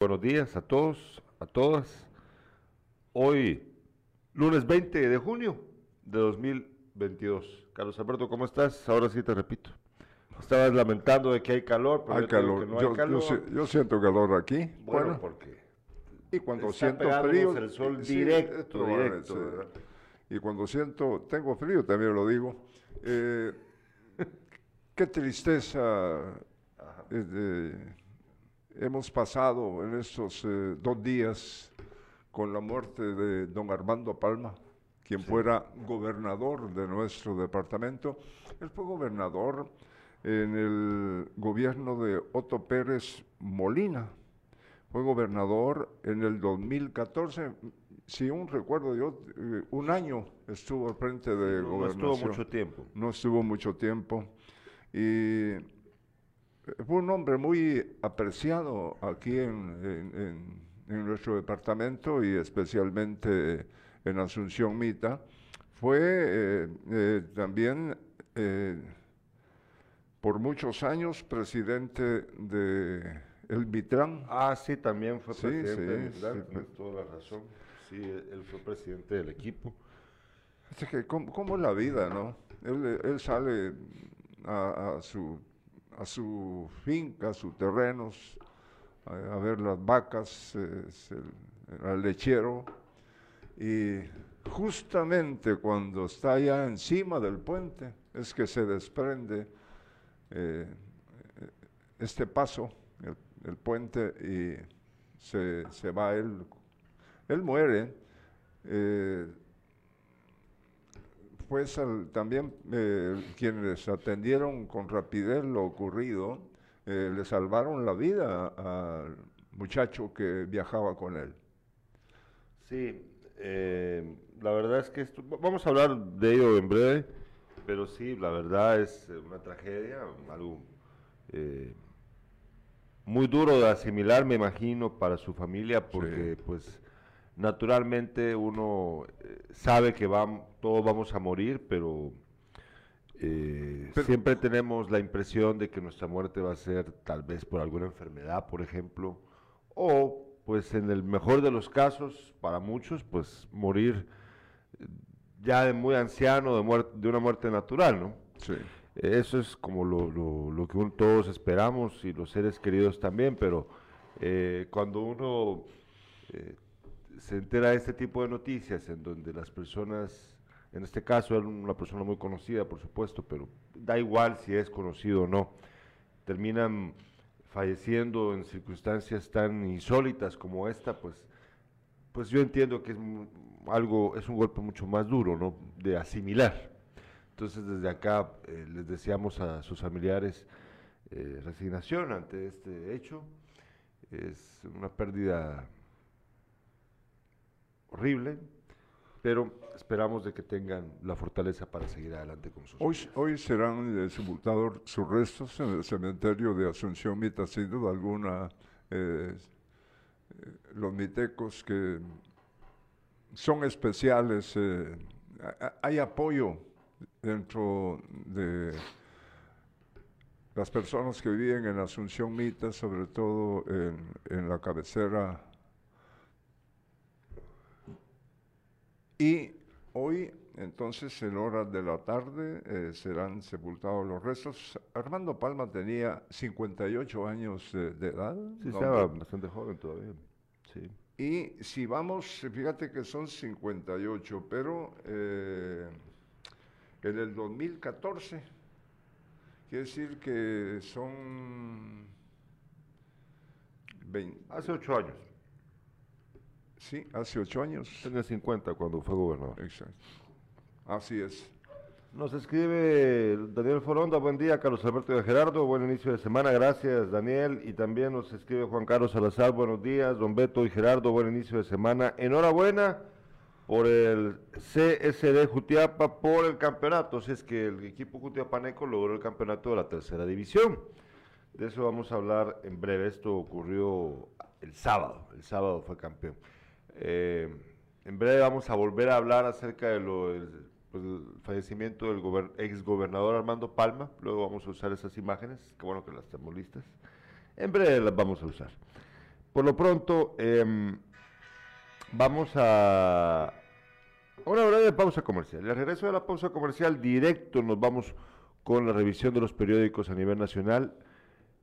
Buenos días a todos, a todas. Hoy, lunes 20 de junio de 2022. Carlos Alberto, ¿cómo estás? Ahora sí te repito. Estabas lamentando de que hay calor, pero hay calor. no yo, hay calor. Yo, siento calor aquí. Bueno, porque y cuando siento frío, el sol directo, directo y cuando siento, tengo frío, también lo digo. Eh, qué tristeza hemos pasado en estos eh, dos días con la muerte de don Armando Palma, quien fuera gobernador de nuestro departamento. Él fue gobernador en el gobierno de Otto Pérez Molina. Fue gobernador en el 2014, si un recuerdo yo, eh, un año estuvo al frente de gobernación. No estuvo mucho tiempo. No estuvo mucho tiempo. Y fue un hombre muy apreciado aquí en, nuestro departamento y especialmente en Asunción Mita. Fue eh, eh, también por muchos años presidente de el Vitrán. Ah, sí, también fue presidente sí, del tienes toda la razón. Sí, él fue presidente del equipo. Es que, ¿cómo, es la vida, no? Él, sale a, su, a su finca, a sus terrenos, a, ver las vacas, al lechero, y justamente cuando está ya encima del puente es que se desprende eh, este paso, el, puente, y se, se va él él muere, eh, pues también eh, quienes atendieron con rapidez lo ocurrido, eh, le salvaron la vida al muchacho que viajaba con él. Sí, la verdad es que esto, vamos a hablar de ello en breve, pero sí, la verdad es una tragedia, algo muy duro de asimilar, me imagino, para su familia, porque pues naturalmente uno eh, sabe que todos vamos a morir, pero, eh, siempre tenemos la impresión de que nuestra muerte va a ser tal vez por alguna enfermedad, por ejemplo, o pues en el mejor de los casos, para muchos, pues morir eh, ya de muy anciano, de, de una muerte natural, ¿no? Sí. Eso es como lo, que todos esperamos y los seres queridos también, pero cuando uno se entera de este tipo de noticias en donde las personas, en este caso era una persona muy conocida, por supuesto, pero da igual si es conocido o no, terminan falleciendo en circunstancias tan insólitas como esta, pues, pues yo entiendo que es algo, es un golpe mucho más duro, ¿no? De asimilar. Entonces desde acá eh, les deseamos a sus familiares eh, resignación ante este hecho. Es una pérdida horrible, pero esperamos de que tengan la fortaleza para seguir adelante con sus Hoy, hoy serán sepultados sus restos en el cementerio de Asunción Mita, sin duda alguna, eh, los mitecos que son especiales, eh, hay apoyo dentro de las personas que viven en Asunción Mita, sobre todo en, en la cabecera Y hoy, entonces, en horas de la tarde, eh, serán sepultados los restos. Armando Palma tenía 58 años de edad. Sí, estaba bastante joven todavía. Sí. Y si vamos, fíjate que son 58, pero eh, en el 2014, quiere decir que son 20. Hace ocho años. Sí, hace ocho años. Tenía 50 cuando fue gobernador. Exacto. Así es. Nos escribe Daniel Foronda, buen día, Carlos Alberto de Gerardo, buen inicio de semana, gracias Daniel. Y también nos escribe Juan Carlos Salazar, buenos días, don Beto y Gerardo, buen inicio de semana. Enhorabuena por el CSD Jutiapa por el campeonato, si es que el equipo Jutiapaneco logró el campeonato de la tercera división. De eso vamos a hablar en breve, esto ocurrió el sábado, el sábado fue campeón. Eh, en breve vamos a volver a hablar acerca de pues, fallecimiento del ex gobernador Armando Palma. Luego vamos a usar esas imágenes, que bueno que las tenemos listas. En breve las vamos a usar. por lo pronto, em, vamos a una breve pausa comercial. Al regreso de la pausa comercial, directo nos vamos con la revisión de los periódicos a nivel nacional.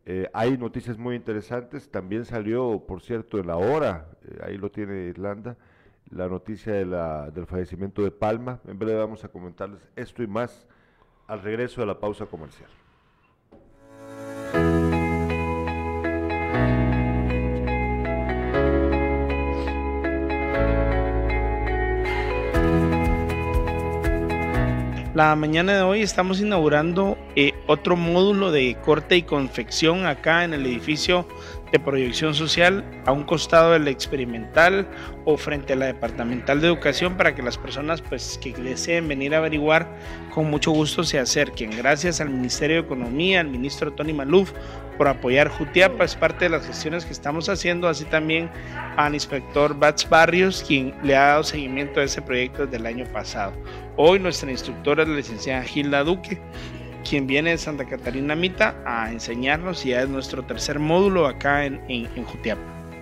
Eh, hay noticias muy interesantes. También salió, por cierto, en la hora, eh, ahí lo tiene Irlanda, la noticia del fallecimiento de Palma. En breve vamos a comentarles esto y más al regreso de la pausa comercial. La mañana de hoy estamos inaugurando eh, otro módulo de corte y confección acá en el edificio de proyección social a un costado del experimental o frente a la departamental de educación para que las personas pues que deseen venir a averiguar con mucho gusto se acerquen. Gracias al Ministerio de Economía, al ministro Tony Maluf por apoyar Jutiapa, es parte de las gestiones que estamos haciendo, así también al inspector Bats Barrios, quien le ha dado seguimiento a ese proyecto desde el año pasado. Hoy nuestra instructora es la licenciada Gilda Duque, quien viene de Santa Catarina Mita a enseñarnos y ya es nuestro tercer módulo acá en, en, Jutiapa.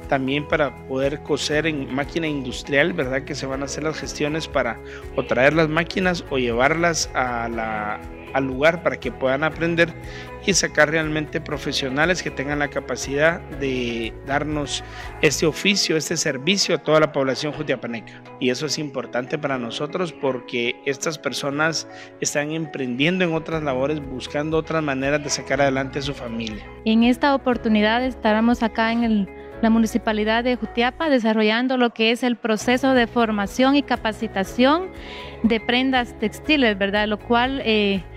También para poder coser en máquina industrial, ¿verdad? Que se van a hacer las gestiones para o traer las máquinas o llevarlas a la, lugar para que puedan aprender y sacar realmente profesionales que tengan la capacidad de darnos este oficio, este servicio a toda la población jutiapaneca. Y eso es importante para nosotros porque estas personas están emprendiendo en otras labores, buscando otras maneras de sacar adelante su familia. En esta oportunidad estaremos acá en la Municipalidad de Jutiapa desarrollando lo que es el proceso de formación y capacitación de prendas textiles, ¿verdad? Lo cual eh,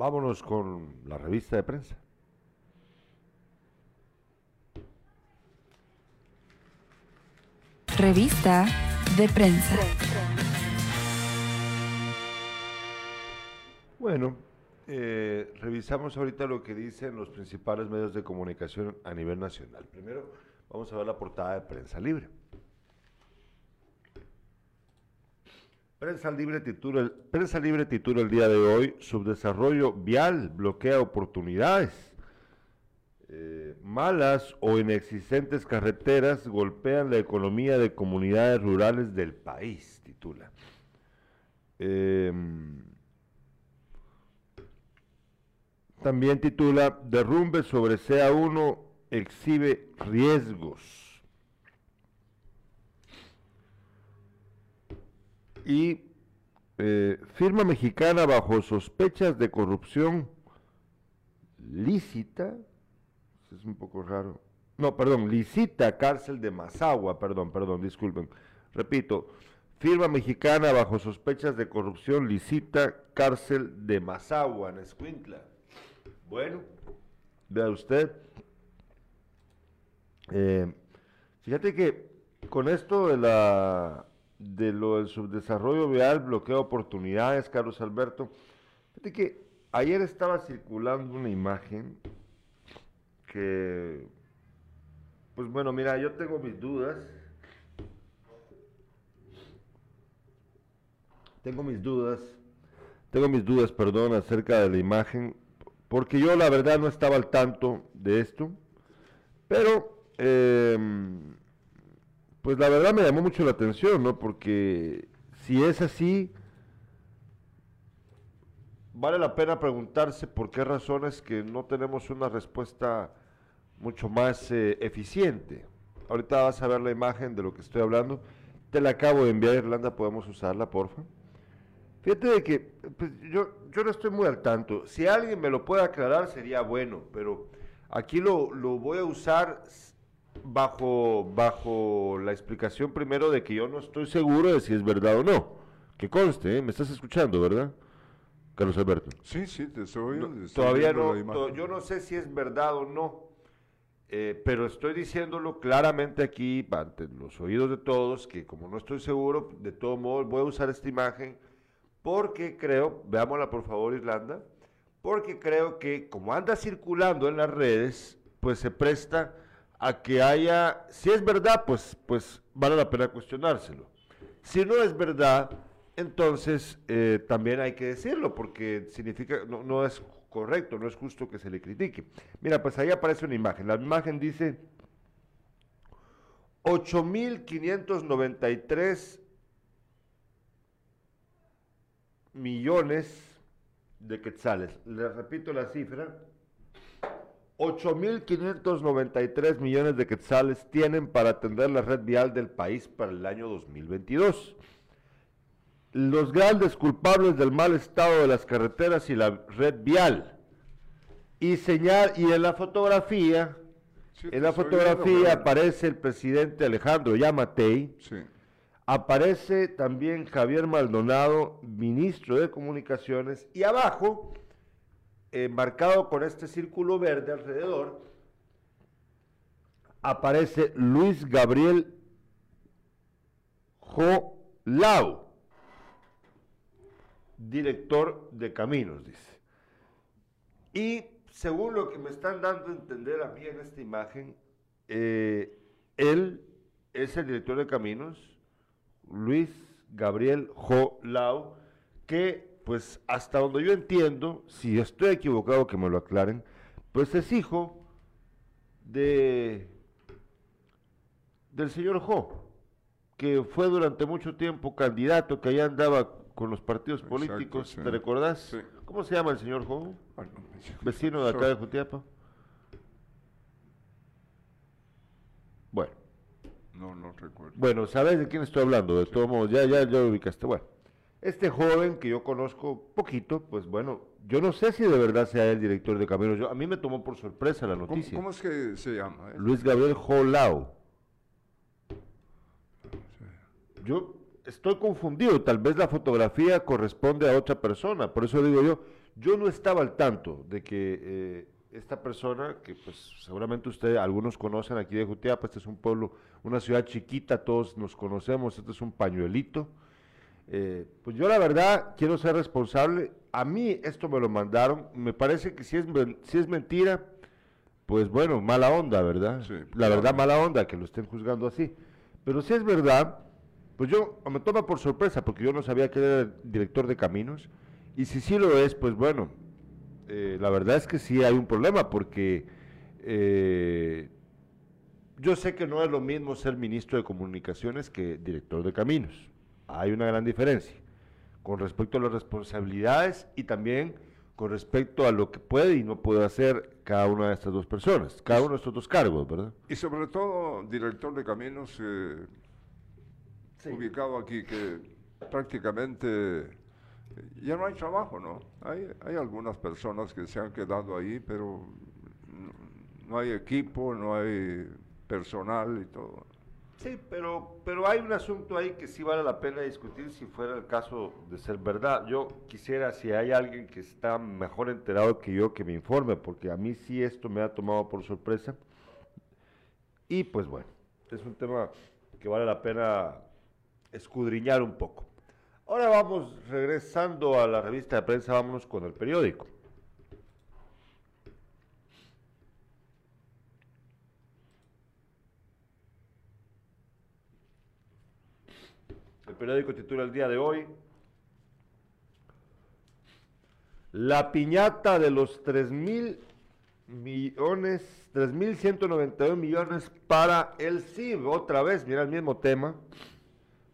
Vámonos con la revista de prensa. Revista de prensa. Bueno, eh, revisamos ahorita lo que dicen los principales medios de comunicación a nivel nacional. Primero, vamos a ver la portada de Prensa Libre. Prensa Libre titula, el, Prensa Libre titula el día de hoy, Subdesarrollo vial bloquea oportunidades. Eh, malas o inexistentes carreteras golpean la economía de comunidades rurales del país, titula. Eh, también titula, Derrumbe sobre CA1 exhibe riesgos. Y eh, firma mexicana bajo sospechas de corrupción lícita, es un poco raro, no, perdón, licita cárcel de Mazagua, perdón, perdón, disculpen, repito, firma mexicana bajo sospechas de corrupción licita cárcel de Mazagua en Escuintla. Bueno, vea usted, eh, fíjate que con esto de la de lo del subdesarrollo vial, bloqueo de oportunidades, Carlos Alberto. Fíjate que ayer estaba circulando una imagen que, pues bueno, mira, yo tengo mis dudas. Tengo mis dudas, tengo mis dudas, perdón, acerca de la imagen, porque yo la verdad no estaba al tanto de esto, pero eh, pues la verdad me llamó mucho la atención, ¿no? Porque si es así, vale la pena preguntarse por qué razones que no tenemos una respuesta mucho más eh, eficiente. Ahorita vas a ver la imagen de lo que estoy hablando. Te la acabo de enviar, Irlanda, podemos usarla, porfa. Fíjate de que pues, yo, yo no estoy muy al tanto. Si alguien me lo puede aclarar sería bueno, pero aquí lo, lo voy a usar bajo, bajo la explicación primero de que yo no estoy seguro de si es verdad o no. Que conste, ¿eh? me estás escuchando, ¿verdad? Carlos Alberto. Sí, sí, te estoy Todavía no, yo no sé si es verdad o no. Eh, pero estoy diciéndolo claramente aquí, ante los oídos de todos, que como no estoy seguro, de todo modo voy a usar esta imagen porque creo, veámosla por favor Irlanda, porque creo que como anda circulando en las redes, pues se presta a que haya, si es verdad, pues, pues vale la pena cuestionárselo. Si no es verdad, entonces eh, también hay que decirlo, porque significa, no, no es correcto, no es justo que se le critique. Mira, pues ahí aparece una imagen. La imagen dice 8.593 millones de quetzales. Le repito la cifra. 8.593 millones de quetzales tienen para atender la red vial del país para el año 2022. Los grandes culpables del mal estado de las carreteras y la red vial. Y señal, y en la fotografía, Sí, en la viendo, fotografía aparece el presidente Alejandro Yamatei, Sí. Aparece también Javier Maldonado, ministro de Comunicaciones, y abajo, marcado con este círculo verde alrededor, aparece Luis Gabriel Jo Lau, director de Caminos, dice. Y según lo que me están dando a entender a mí en esta imagen, eh, él es el director de Caminos, Luis Gabriel Jo Lau, que pues hasta donde yo entiendo, si estoy equivocado que me lo aclaren, pues es hijo de del señor Jo, que fue durante mucho tiempo candidato, que allá andaba con los partidos Exacto, políticos, sí. ¿te recordás? Sí. ¿Cómo se llama el señor Jo? Vecino de acá de Jutiapa. Bueno. No, no recuerdo. Bueno, ¿sabes de quién estoy hablando? De todos modos, ya, ya, ya lo ubicaste. Bueno, este joven que yo conozco poquito, pues bueno, yo no sé si de verdad sea el director de caminos. Yo, a mí me tomó por sorpresa la ¿Cómo, noticia. cómo es que se llama? eh? Luis Gabriel Jolau. Yo estoy confundido, tal vez la fotografía corresponde a otra persona, por eso digo yo, yo no estaba al tanto de que eh, esta persona, que pues seguramente ustedes, algunos conocen aquí de Jutiapa, este es un pueblo, una ciudad chiquita, todos nos conocemos, este es un pañuelito, eh, pues yo la verdad quiero ser responsable, a mí esto me lo mandaron, me parece que si es, si es mentira, pues bueno, mala onda, ¿verdad? Sí, la verdad, mala onda que lo estén juzgando así. Pero si es verdad, pues yo me toma por sorpresa porque yo no sabía que era el director de caminos. Y si sí lo es, pues bueno, eh, la verdad es que sí hay un problema porque eh, yo sé que no es lo mismo ser ministro de comunicaciones que director de caminos. Hay una gran diferencia con respecto a las responsabilidades y también con respecto a lo que puede y no puede hacer cada una de estas dos personas, cada uno de estos dos cargos, ¿verdad? Y sobre todo, director de caminos eh, ubicado aquí, que prácticamente eh, ya no hay trabajo, ¿no? Hay, hay algunas personas que se han quedado ahí, pero no, no hay equipo, no hay personal y todo. Sí, pero, pero hay un asunto ahí que sí vale la pena discutir si fuera el caso de ser verdad. Yo quisiera, si hay alguien que está mejor enterado que yo, que me informe, porque a mí sí esto me ha tomado por sorpresa. Y pues bueno, es un tema que vale la pena escudriñar un poco. Ahora vamos, regresando a la revista de prensa, vámonos con el periódico. Periódico titula el día de hoy La piñata de los 3 mil millones, 3.191 millones para el CIB. Otra vez, mira el mismo tema.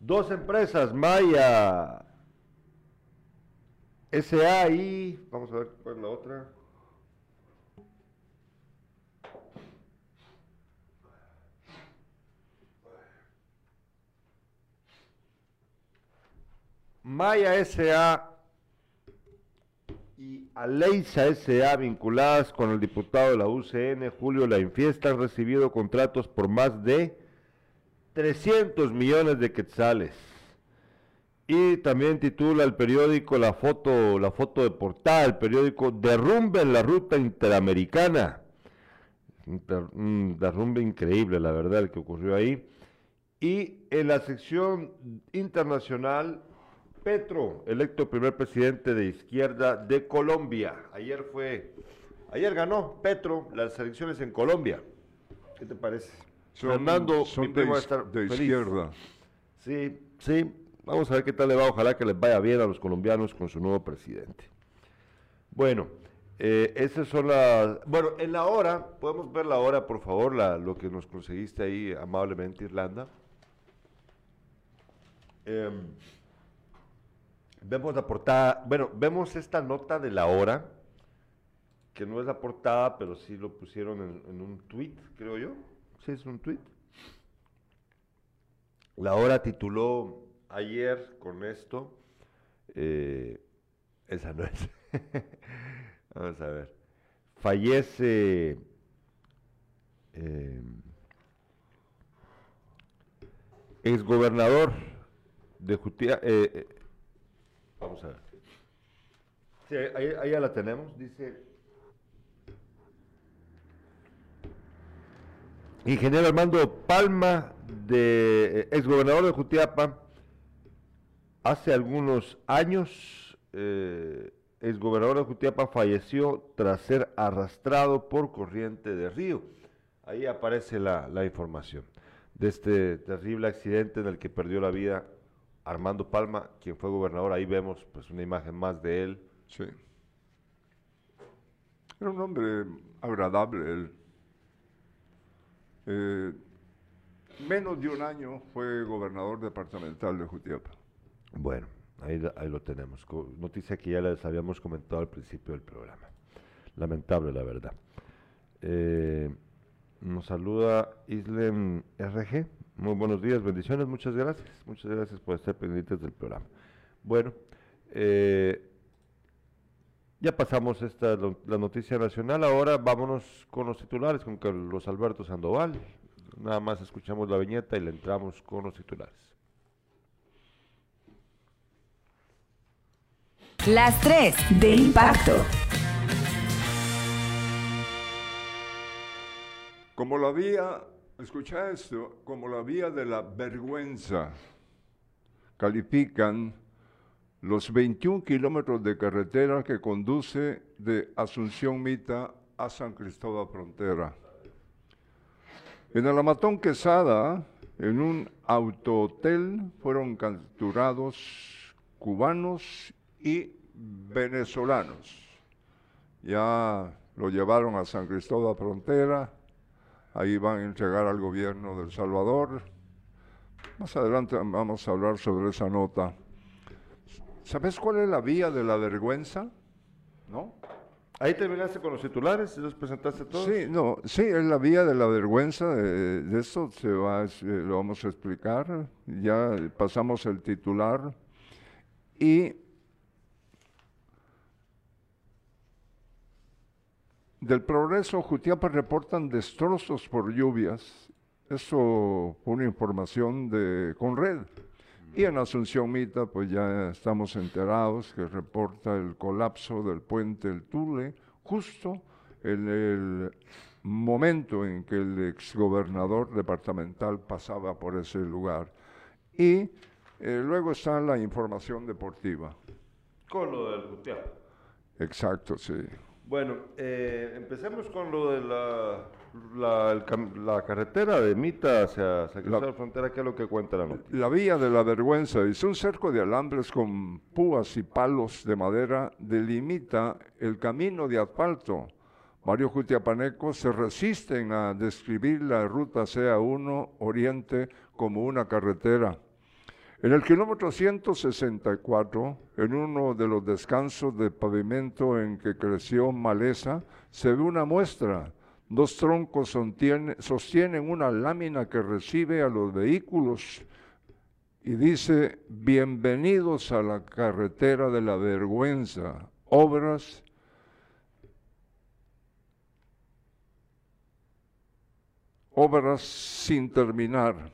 Dos empresas, Maya SA y... Vamos a ver cuál es la otra. Maya S.A. y Aleisa S.A. vinculadas con el diputado de la UCN, Julio La Infiesta, han recibido contratos por más de 300 millones de quetzales. Y también titula el periódico la foto, la foto de portada, el periódico Derrumbe en la ruta interamericana. Un, un derrumbe increíble, la verdad, el que ocurrió ahí. Y en la sección internacional, Petro, electo primer presidente de izquierda de Colombia. Ayer fue, ayer ganó Petro las elecciones en Colombia. ¿Qué te parece? Son, Fernando, son mi de, primo va a estar de feliz. izquierda. Sí, sí. Vamos a ver qué tal le va. Ojalá que les vaya bien a los colombianos con su nuevo presidente. Bueno, eh, esas son las... Bueno, en la hora, podemos ver la hora, por favor, la, lo que nos conseguiste ahí amablemente, Irlanda. Em, vemos la portada, bueno, vemos esta nota de la hora, que no es la portada, pero sí lo pusieron en, un tweet, creo yo. Sí, es un tweet. La hora tituló ayer con esto. eh, esa no es. Vamos a ver. Fallece. eh, exgobernador de Jutia. eh, eh, vamos a ver. Sí, ahí, ya la tenemos. Dice. Ingeniero Armando Palma, de eh, exgobernador de Jutiapa, hace algunos años, eh, exgobernador de Jutiapa falleció tras ser arrastrado por corriente de río. Ahí aparece la información de este terrible accidente en el que perdió la vida Armando Palma, quien fue gobernador. Ahí vemos pues una imagen más de él. Sí. Era un hombre agradable él. Eh, menos de un año fue gobernador departamental de Jutiapa. Bueno, ahí, ahí lo tenemos. Co- Noticia que ya les habíamos comentado al principio del programa. Lamentable, la verdad. Eh, nos saluda Islem RG. Muy buenos días, bendiciones, muchas gracias. Muchas gracias por estar pendientes del programa. Bueno, eh, ya pasamos esta lo- la noticia nacional. Ahora vámonos con los titulares, con Carlos Alberto Sandoval. Nada más escuchamos la viñeta y le entramos con los titulares. Las tres de impacto. Como la vía, escucha esto, como la vía de la vergüenza, califican los 21 kilómetros de carretera que conduce de Asunción Mita a San Cristóbal Frontera. En Alamatón Quesada, en un autohotel, fueron capturados cubanos y venezolanos. Ya lo llevaron a San Cristóbal Frontera, ahí van a entregar al gobierno del Salvador. Más adelante vamos a hablar sobre esa nota. ¿Sabes cuál es la vía de la vergüenza? ¿No? Ahí terminaste con los titulares, los presentaste todos. Sí, no, sí, es la vía de la vergüenza, de, de eso se va, eh, lo vamos a explicar, ya pasamos el titular y del progreso Jutiapa reportan destrozos por lluvias, eso fue una información de Conred. Y en Asunción Mita, pues ya estamos enterados que reporta el colapso del puente El Tule, justo en el momento en que el exgobernador departamental pasaba por ese lugar. Y eh, luego está la información deportiva. Con lo del Jutiapa. Exacto, sí. Bueno, eh, empecemos con lo de la, la, el la carretera de Mita hacia San Cristóbal Frontera, ¿qué es lo que cuenta la noticia? La vía de la vergüenza es un cerco de alambres con púas y palos de madera delimita el camino de asfalto. Varios jutiapanecos se resisten a describir la ruta CA1 Oriente como una carretera. En el kilómetro 164, en uno de los descansos de pavimento en que creció maleza, se ve una muestra. Dos troncos sostienen una lámina que recibe a los vehículos y dice, bienvenidos a la carretera de la vergüenza, obras obras sin terminar.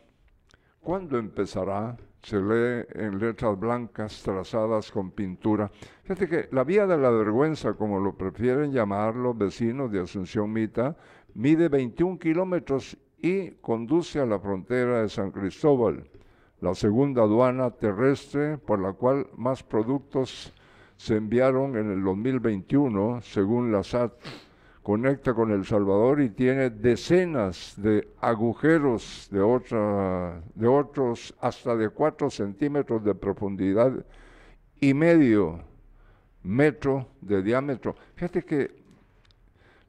¿Cuándo empezará? Se lee en letras blancas trazadas con pintura. Fíjate que la vía de la vergüenza, como lo prefieren llamar los vecinos de Asunción Mita, mide 21 kilómetros y conduce a la frontera de San Cristóbal, la segunda aduana terrestre por la cual más productos se enviaron en el 2021, según la SAT. Conecta con El Salvador y tiene decenas de agujeros de, otra, otros hasta de 4 centímetros de profundidad y medio metro de diámetro. Fíjate que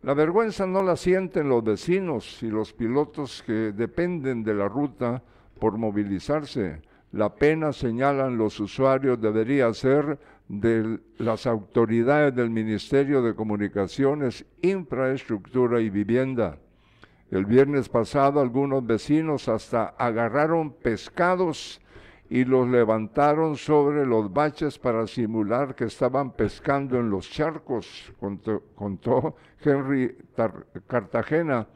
la vergüenza no la sienten los vecinos y los pilotos que dependen de la ruta por movilizarse. La pena, señalan los usuarios, debería ser de las autoridades del Ministerio de Comunicaciones, Infraestructura y Vivienda. El viernes pasado algunos vecinos hasta agarraron pescados y los levantaron sobre los baches para simular que estaban pescando en los charcos, contó, Henry Cartagena,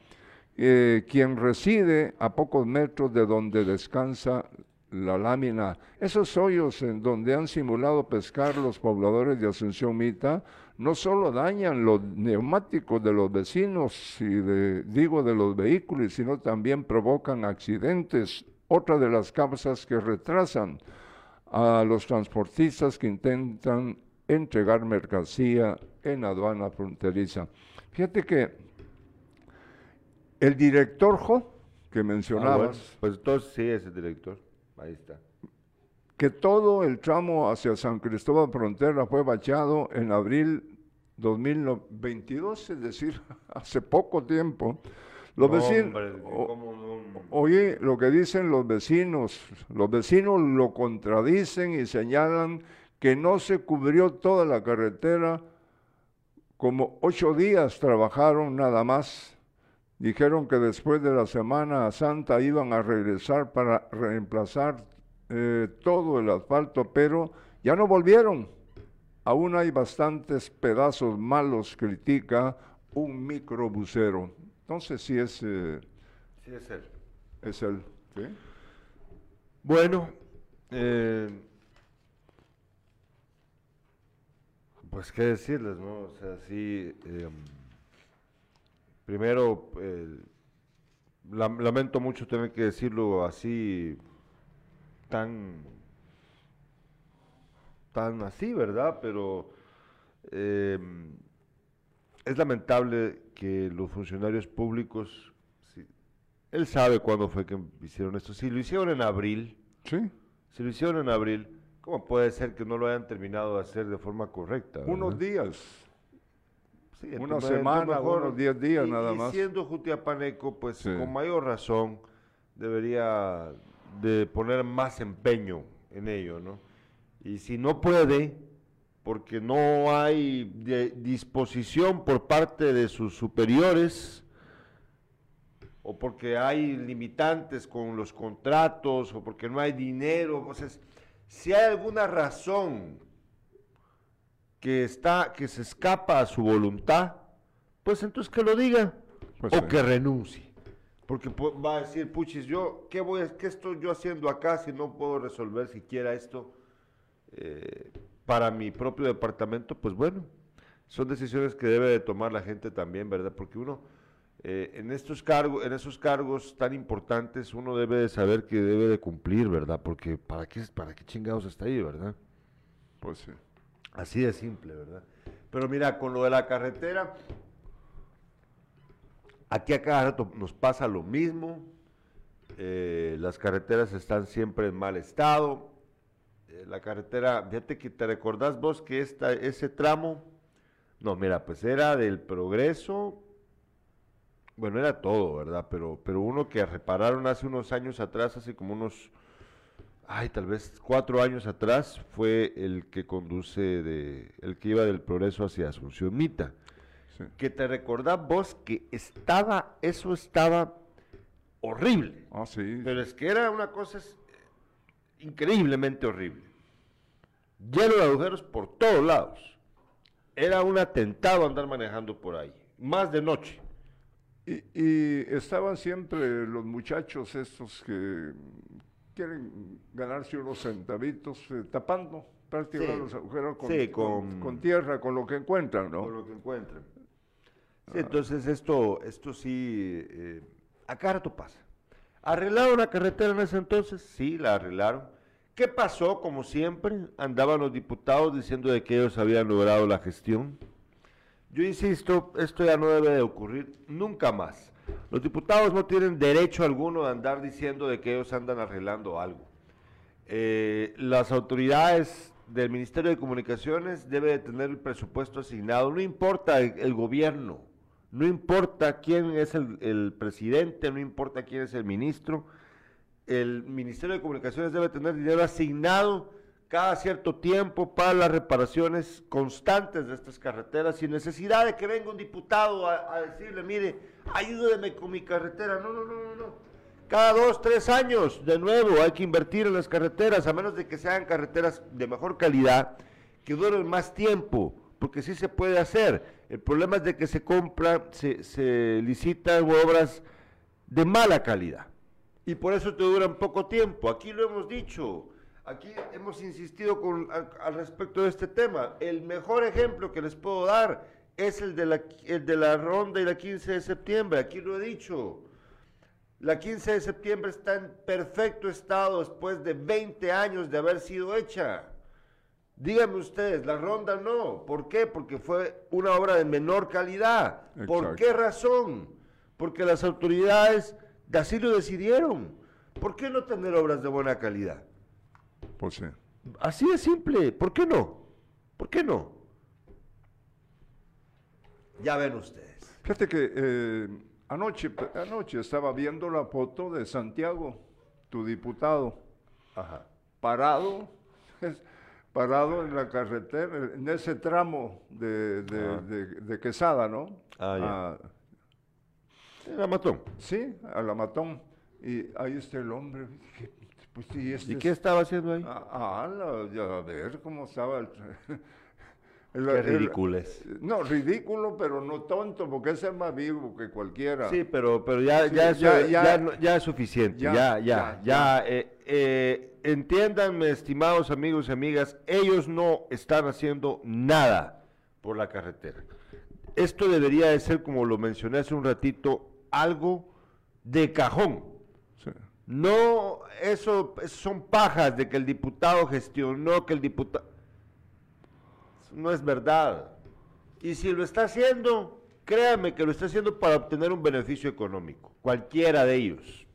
eh, quien reside a pocos metros de donde descansa la lámina. Esos hoyos en donde han simulado pescar los pobladores de Asunción Mita no solo dañan los neumáticos de los vecinos y de, digo de los vehículos, sino también provocan accidentes. Otra de las causas que retrasan a los transportistas que intentan entregar mercancía en aduana fronteriza. Fíjate que el director Jo, que mencionabas. Ah, pues entonces sí es el director. Ahí está. Que todo el tramo hacia San Cristóbal Frontera fue bachado en abril 2022, es decir, hace poco tiempo. Los vecinos, oye, lo que dicen los vecinos, los vecinos lo contradicen y señalan que no se cubrió toda la carretera, como ocho días trabajaron nada más Dijeron que después de la Semana Santa iban a regresar para reemplazar eh, todo el asfalto, pero ya no volvieron. Aún hay bastantes pedazos malos, critica un microbusero. Entonces sí es... Eh, sí es él. Es él. ¿sí? Bueno, eh, pues qué decirles, ¿no? O sea, sí... Primero, lamento mucho tener que decirlo así, tan, tan así, ¿verdad? Pero em, es lamentable que los funcionarios públicos, él sabe cuándo fue que hicieron esto. Si lo hicieron en abril, ¿Sí? si lo hicieron en abril, ¿cómo puede ser que no lo hayan terminado de hacer de forma correcta? Unos días. Una semana, unos 10 días nada más. Y siendo Jutiapaneco, pues con mayor razón debería de poner más empeño en ello, ¿no? Y si no puede, porque no hay disposición por parte de sus superiores, o porque hay limitantes con los contratos, o porque no hay dinero, o sea, si hay alguna razón que está, que se escapa a su voluntad, pues entonces que lo diga pues o que renuncie. Porque va a decir, puchis, yo, ¿qué, voy ¿qué estoy yo haciendo acá si no puedo resolver siquiera esto eh, para mi propio departamento? Pues bueno, son decisiones que debe de tomar la gente también, ¿verdad? Porque uno, eh, en estos cargos, en esos cargos tan importantes, uno debe de saber que debe de cumplir, ¿verdad? Porque ¿para qué, para qué chingados está ahí, verdad? Pues sí. Así de simple, ¿verdad? Pero mira, con lo de la carretera, aquí a cada rato nos pasa lo mismo. Eh, las carreteras están siempre en mal estado. Eh, la carretera, fíjate que te recordás vos que esta, ese tramo, no, mira, pues era del progreso, bueno, era todo, ¿verdad? Pero, pero uno que repararon hace unos años atrás, hace como unos ay, tal vez cuatro años atrás, fue el que conduce, de, el que iba del progreso hacia Asunción Mita. Que te recordás vos que estaba, eso estaba horrible. Ah, sí. Pero es que era una cosa increíblemente horrible. Lleno de agujeros por todos lados. Era un atentado andar manejando por ahí, más de noche. Y, y, estaban siempre los muchachos estos que quieren ganarse unos centavitos eh, tapando prácticamente los agujeros con, con, tierra, con lo que encuentran, ¿no? Con lo que encuentran. Sí, entonces esto, esto sí, eh, a cada rato pasa. ¿Arreglaron la carretera en ese entonces? Sí, la arreglaron. ¿Qué pasó? Como siempre, andaban los diputados diciendo de que ellos habían logrado la gestión. Yo insisto, esto ya no debe de ocurrir nunca más. Los diputados no tienen derecho alguno de andar diciendo de que ellos andan arreglando algo. Eh, las autoridades del Ministerio de Comunicaciones deben de tener el presupuesto asignado, no importa el, el gobierno, no importa quién es el, el presidente, no importa quién es el ministro, el Ministerio de Comunicaciones debe tener dinero asignado cada cierto tiempo para las reparaciones constantes de estas carreteras sin necesidad de que venga un diputado a, a decirle, mire, ayúdeme con mi carretera. No, no, no, no, no. Cada dos, tres años, de nuevo, hay que invertir en las carreteras, a menos de que sean carreteras de mejor calidad, que duren más tiempo, porque sí se puede hacer. El problema es de que se compran, se, se licitan obras de mala calidad. Y por eso te duran poco tiempo. Aquí lo hemos dicho. Aquí hemos insistido con, al, al respecto de este tema. El mejor ejemplo que les puedo dar es el de, la, el de la ronda y la 15 de septiembre. Aquí lo he dicho. La 15 de septiembre está en perfecto estado después de 20 años de haber sido hecha. Díganme ustedes, la ronda no. ¿Por qué? Porque fue una obra de menor calidad. ¿Por Exacto. qué razón? Porque las autoridades de así lo decidieron. ¿Por qué no tener obras de buena calidad? Pues sí. Así de simple. ¿Por qué no? ¿Por qué no? Ya ven ustedes. Fíjate que eh, anoche, anoche estaba viendo la foto de Santiago, tu diputado, Ajá. parado, parado en la carretera, en ese tramo de, de, Ah. de- de Quesada, ¿no? Ah, ya. Ah, Era matón. sí, a la matón. Y ahí está el hombre. Dije, Pues sí, este ¿Y es- qué estaba haciendo ahí? Ah, la- a ver cómo estaba el... el- Qué es. No, ridículo, pero no tonto, porque ese es más vivo que cualquiera. Sí, pero, pero ya, Sí, ya, eso- ya- ya, ya- no- ya es suficiente. ya, Ya, ya, ya, ya. ya. eh, eh, entiéndanme, estimados amigos y amigas, ellos no están haciendo nada por la carretera. Esto debería de ser, como lo mencioné hace un ratito, algo de cajón. No, eso, eso son pajas de que el diputado gestionó, que el diputado... No es verdad. Y si lo está haciendo, créame que lo está haciendo para obtener un beneficio económico. Cualquiera de ellos.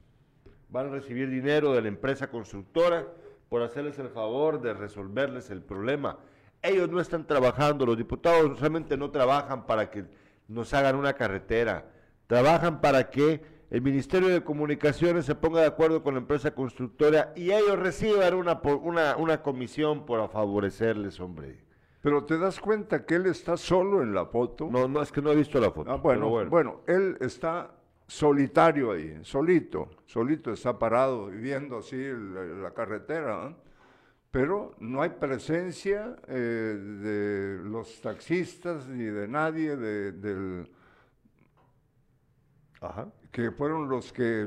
Van a recibir dinero de la empresa constructora por hacerles el favor de resolverles el problema. Ellos no están trabajando, los diputados realmente no trabajan para que nos hagan una carretera. Trabajan para que el Ministerio de Comunicaciones se ponga de acuerdo con la empresa constructora y ellos reciban una, una, una comisión por favorecerles, hombre. Pero te das cuenta que él está solo en la foto. No, no, es que no he visto la foto. Ah, bueno, pero bueno, él está solitario ahí, solito, solito está parado viendo así la, la carretera, ¿eh? pero no hay presencia eh, de los taxistas ni de nadie de- del, Ajá. Que fueron los que...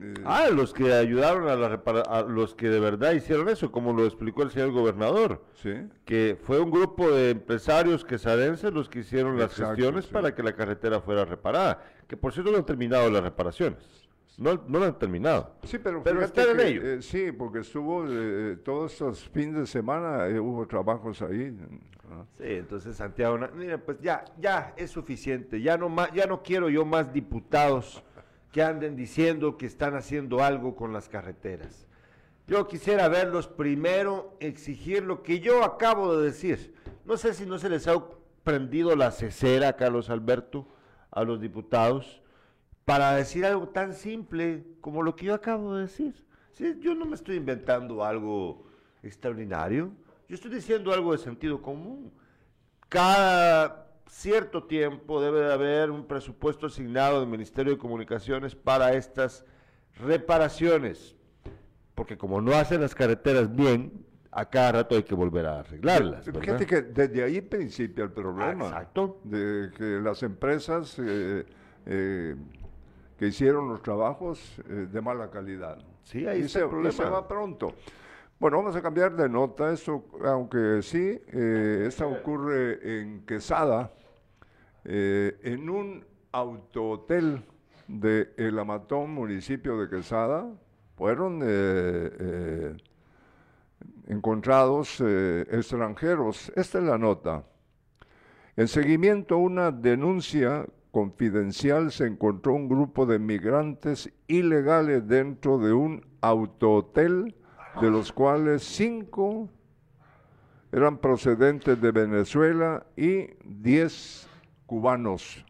eh, Ah, los que ayudaron a, la repara- a los que de verdad hicieron eso, como lo explicó el señor gobernador, sí, que fue un grupo de empresarios quesadenses los que hicieron las Exacto, gestiones sí. para que la carretera fuera reparada, que por cierto no han terminado las reparaciones, no, no lo han terminado. Sí, pero, Pero están en ello. eh, sí, porque estuvo eh, todos estos fines de semana, eh, hubo trabajos ahí. ¿no? Sí, entonces Santiago, mira, pues ya, ya es suficiente, ya no más, ya no quiero yo más diputados que anden diciendo que están haciendo algo con las carreteras. Yo quisiera verlos primero exigir lo que yo acabo de decir. No sé si no se les ha prendido la cesera, Carlos Alberto, a los diputados, para decir algo tan simple como lo que yo acabo de decir. Sí, yo no me estoy inventando algo extraordinario, yo estoy diciendo algo de sentido común. Cada cierto tiempo debe de haber un presupuesto asignado del Ministerio de Comunicaciones para estas reparaciones, porque como no hacen las carreteras bien, a cada rato hay que volver a arreglarlas. ¿verdad? Fíjate que desde ahí principia el problema. Ah, exacto. De que las empresas eh, eh, que hicieron los trabajos eh, de mala calidad. Sí, ahí está se, el problema. y se va pronto. Bueno, vamos a cambiar de nota. Esto, aunque sí, esta ocurre en Quesada. Eh, en un autohotel de El Amatón, municipio de Quesada, fueron eh, eh, encontrados extranjeros. Esta es la nota. En seguimiento a una denuncia confidencial se encontró un grupo de migrantes ilegales dentro de un autohotel, de los cuales cinco eran procedentes de Venezuela y diez cubanos.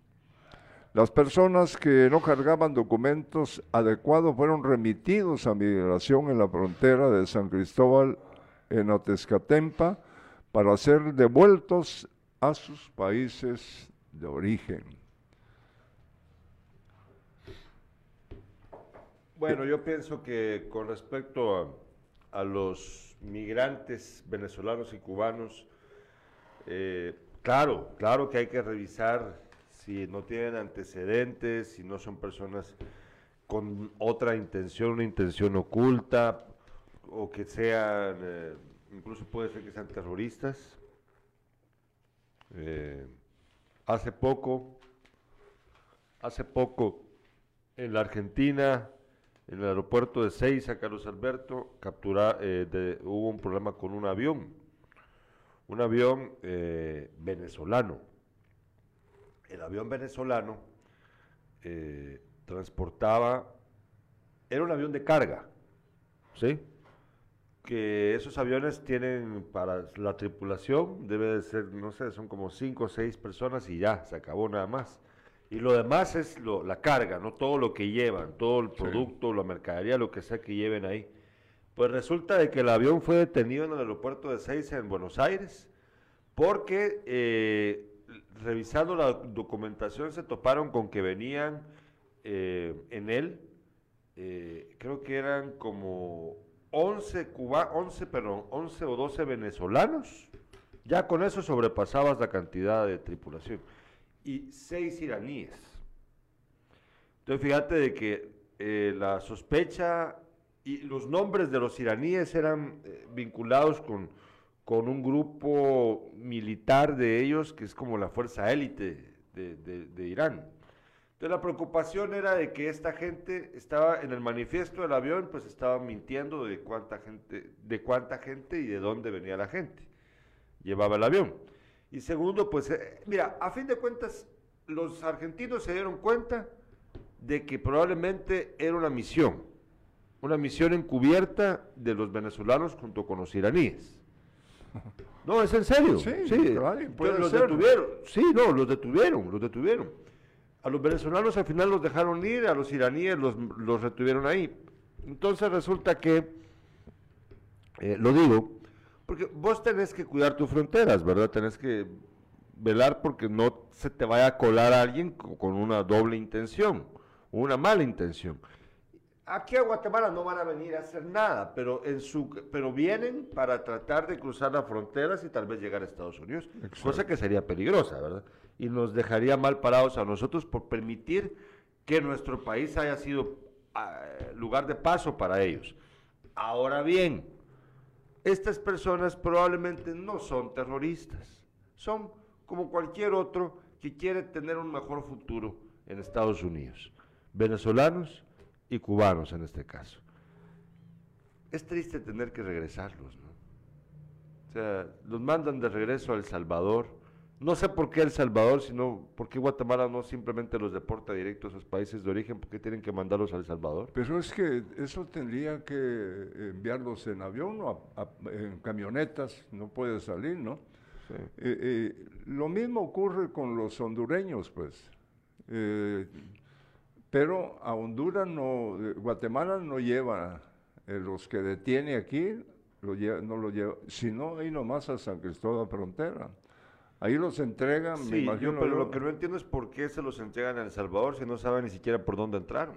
Las personas que no cargaban documentos adecuados fueron remitidos a migración en la frontera de San Cristóbal en Otezcatempa para ser devueltos a sus países de origen. Bueno, yo pienso que con respecto a, a los migrantes venezolanos y cubanos, eh, claro, claro que hay que revisar si no tienen antecedentes, si no son personas con otra intención, una intención oculta, o que sean, eh, incluso puede ser que sean terroristas. Eh, hace poco, hace poco, en la Argentina, en el aeropuerto de Seiza, Carlos Alberto, captura, eh, de- hubo un problema con un avión, un avión eh, venezolano. El avión venezolano eh, transportaba, era un avión de carga, ¿sí? Que esos aviones tienen para la tripulación, debe de ser, no sé, son como cinco o seis personas y ya, se acabó nada más. Y lo demás es lo- la carga, no todo lo que llevan, todo el producto, la mercadería, lo que sea que lleven ahí. Pues resulta de que el avión fue detenido en el aeropuerto de Seiza en Buenos Aires porque eh, revisando la documentación se toparon con que venían eh, en él, eh, creo que eran como 11, cuba, 11, perdón, 11 o 12 venezolanos. Ya con eso sobrepasabas la cantidad de tripulación. Y 6 iraníes. Entonces fíjate de que la sospecha y los nombres de los iraníes eran eh, vinculados con, con un grupo militar de ellos que es como la fuerza élite de, de- Irán. Entonces la preocupación era de que esta gente estaba en el manifiesto del avión, pues estaba mintiendo de cuánta gente, de cuánta gente y de dónde venía la gente. Llevaba el avión. Y segundo, pues, eh, mira, a fin de cuentas, los argentinos se dieron cuenta de que probablemente era una misión, una misión encubierta de los venezolanos junto con los iraníes. No, es en serio. Sí, Sí, claro, Entonces, puede los ser. detuvieron. Sí, no, los detuvieron, los detuvieron. A los venezolanos al final los dejaron ir, a los iraníes los, los retuvieron ahí. Entonces resulta que, eh, lo digo, porque vos tenés que cuidar tus fronteras, ¿verdad? Tenés que velar porque no se te vaya a colar a alguien co- con una doble intención, una mala intención. Aquí a Guatemala no van a venir a hacer nada, pero, en su, pero vienen para tratar de cruzar las fronteras y tal vez llegar a Estados Unidos, cosa que sería peligrosa, ¿verdad? Y nos dejaría mal parados a nosotros por permitir que nuestro país haya sido ah, lugar de paso para ellos. Ahora bien, estas personas probablemente no son terroristas, son como cualquier otro que quiere tener un mejor futuro en Estados Unidos, venezolanos y cubanos en este caso. Es triste tener que regresarlos, ¿no? O sea, los mandan de regreso a El Salvador. No sé por qué El Salvador, sino por qué Guatemala no simplemente los deporta directo a sus países de origen, por qué tienen que mandarlos a El Salvador. Pero es que eso tendría que enviarlos en avión o a- a- en camionetas, no puede salir, ¿no? Sí. Eh, eh, lo mismo ocurre con los hondureños, pues. Eh, pero a Honduras no, eh, Guatemala no lleva, eh, los que detiene aquí, lo no lo lleva, sino ahí nomás a San Cristóbal Frontera. Ahí los entregan, me Sí, yo, imagino. pero yo- lo que no entiendo es por qué se los entregan a El Salvador si no saben ni siquiera por dónde entraron.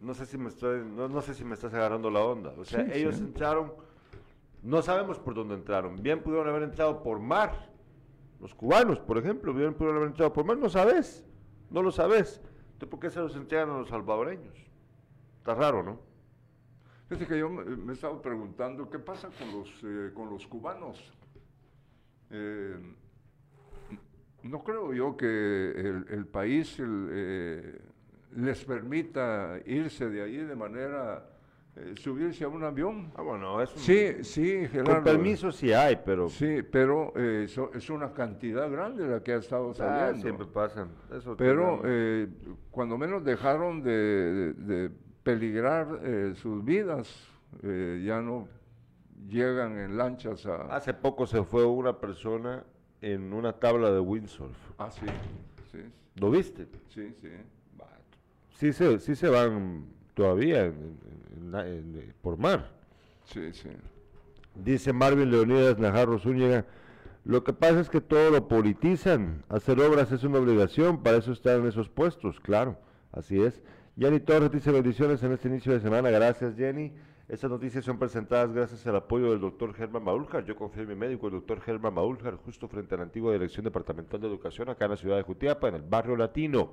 No sé si me estoy, no, no sé si me estás agarrando la onda. O sea, Sí, ellos sí. entraron, no sabemos por dónde entraron. Bien pudieron haber entrado por mar. Los cubanos, por ejemplo, bien pudieron haber entrado por mar. No sabes, no lo sabes. Entonces, ¿por qué se los entregan a los salvadoreños? Está raro, ¿no? Fíjate que yo me, estaba preguntando qué pasa con los, eh, con los cubanos. Eh, No creo yo que el, país eh, les permita irse de ahí de manera eh, subirse a un avión. Ah, bueno, es un- Sí, sí, Gerardo. Con permiso sí hay, pero Sí, pero eh, so- es una cantidad grande la que ha estado ah, saliendo. siempre pasan. Eso Pero eh, cuando menos dejaron de, de- de peligrar eh, sus vidas, eh, ya no llegan en lanchas a... Hace poco se fue una persona en una tabla de windsurf. Ah, sí, sí, ¿Lo viste? sí, sí. Sí se, sí se van todavía en- en- por mar. Sí, sí. Dice Marvin Leonidas Najarro Zúñiga, lo que pasa es que todo lo politizan, hacer obras es una obligación, para eso están en esos puestos, claro, así es. Jenny Torres dice bendiciones en este inicio de semana, gracias Jenny. Estas noticias son presentadas gracias al apoyo del doctor Germán Maúljar. Yo confío en mi médico, el doctor Germán Maúljar, justo frente a la antigua Dirección Departamental de Educación acá en la ciudad de Jutiapa, en el barrio latino.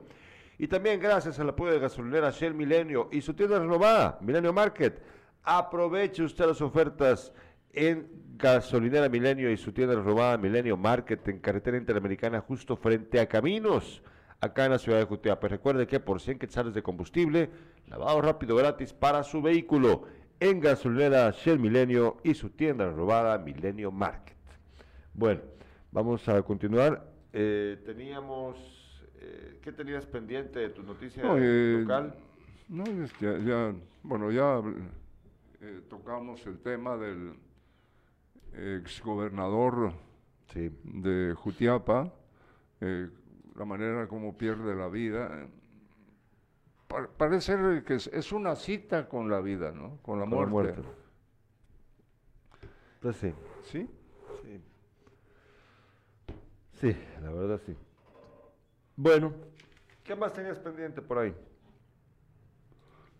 Y también gracias al apoyo de gasolinera Shell Milenio y su tienda renovada, Milenio Market. Aproveche usted las ofertas en Gasolinera Milenio y su tienda renovada Milenio Market en carretera interamericana justo frente a Caminos, acá en la ciudad de Jutiapa. Recuerde que por 100 quetzales de combustible, lavado rápido gratis para su vehículo en Gasolinera Shell Milenio y su tienda renovada Milenio Market. Bueno, vamos a continuar. Eh, teníamos, eh, ¿qué tenías pendiente de tu noticia No, eh, local? No, es ya, ya- bueno, ya eh, tocamos el tema del exgobernador Sí. de Jutiapa, eh, la manera como pierde la vida. Pa- parece que es, es una cita con la vida, ¿no? Con la Con la muerte. muerte. Pues sí. ¿Sí? Sí. Sí, la verdad sí. Bueno, ¿qué más tenías pendiente por ahí?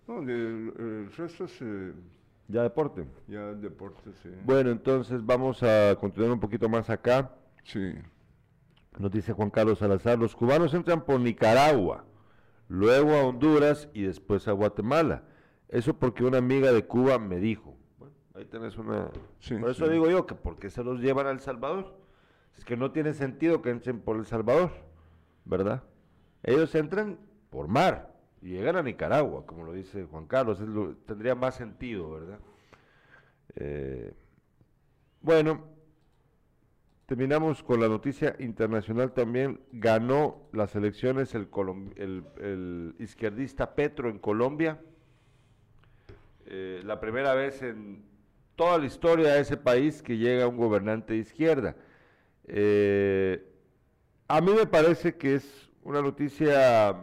No, el, el resto es eh, Ya deporte. ya deporte, sí. Bueno, entonces vamos a continuar un poquito más acá. Sí. Nos dice Juan Carlos Salazar, los cubanos entran por Nicaragua, luego a Honduras y después a Guatemala. Eso porque una amiga de Cuba me dijo. Bueno, ahí tenés una... Sí, por eso sí. digo yo que ¿por qué se los llevan a El Salvador? Es que no tiene sentido que entren por El Salvador, ¿verdad? Ellos entran por mar y llegan a Nicaragua, como lo dice Juan Carlos. tendría más sentido, ¿verdad? Eh, bueno, Terminamos con la noticia internacional también. Ganó las elecciones el izquierdista Petro en Colombia. Eh, la primera vez en toda la historia de ese país que llega un gobernante de izquierda. Eh, a mí me parece que es una noticia,